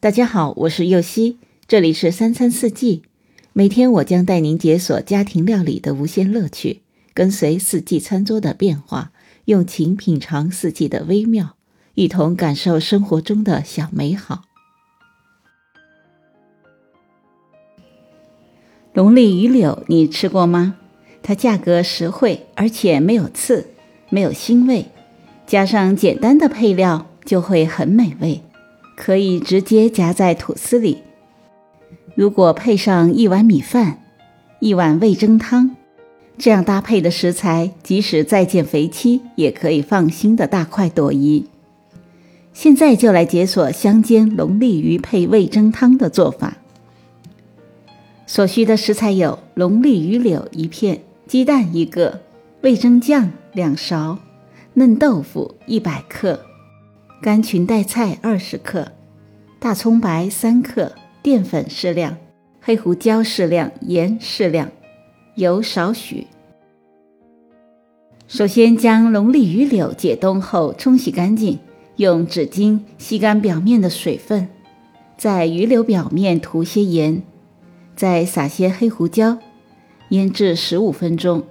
大家好，我是右希，这里是三餐四季。每天我将带您解锁家庭料理的无限乐趣，跟随四季餐桌的变化，用情品尝四季的微妙，一同感受生活中的小美好。龙利鱼柳，你吃过吗？它价格实惠，而且没有刺，没有腥味，加上简单的配料，就会很美味。可以直接夹在吐司里。如果配上一碗米饭、一碗味噌汤，这样搭配的食材，即使再见肥妻也可以放心的大快朵颐。现在就来解锁香煎龙利鱼配味噌汤的做法。所需的食材有龙利鱼柳一片、鸡蛋一个、味噌酱两勺、嫩豆腐一百克。干裙带菜二十克，大葱白三克，淀粉适量，黑胡椒适量，盐适量，油少许。首先将龙利鱼柳解冻后冲洗干净，用纸巾吸干表面的水分，在鱼柳表面涂些盐，再撒些黑胡椒，腌制十五分钟。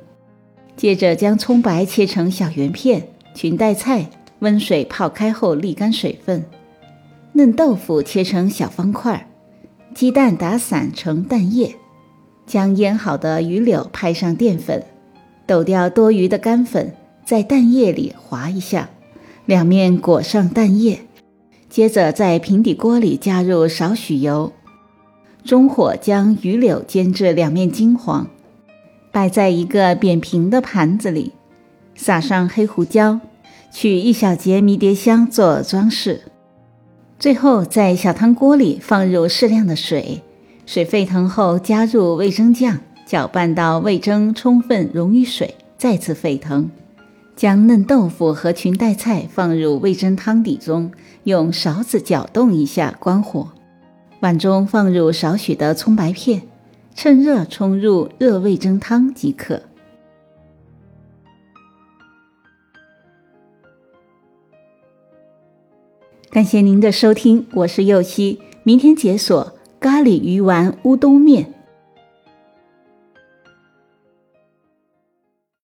接着将葱白切成小圆片，裙带菜。温水泡开后沥干水分，嫩豆腐切成小方块，鸡蛋打散成蛋液，将腌好的鱼柳拍上淀粉，抖掉多余的干粉，在蛋液里滑一下，两面裹上蛋液，接着在平底锅里加入少许油，中火将鱼柳煎至两面金黄，摆在一个扁平的盘子里，撒上黑胡椒。取一小节迷迭香做装饰，最后在小汤锅里放入适量的水，水沸腾后加入味增酱，搅拌到味增充分溶于水，再次沸腾，将嫩豆腐和裙带菜放入味增汤底中，用勺子搅动一下，关火。碗中放入少许的葱白片，趁热冲入热味增汤即可。感谢您的收听，我是右希。明天解锁咖喱鱼丸乌冬面。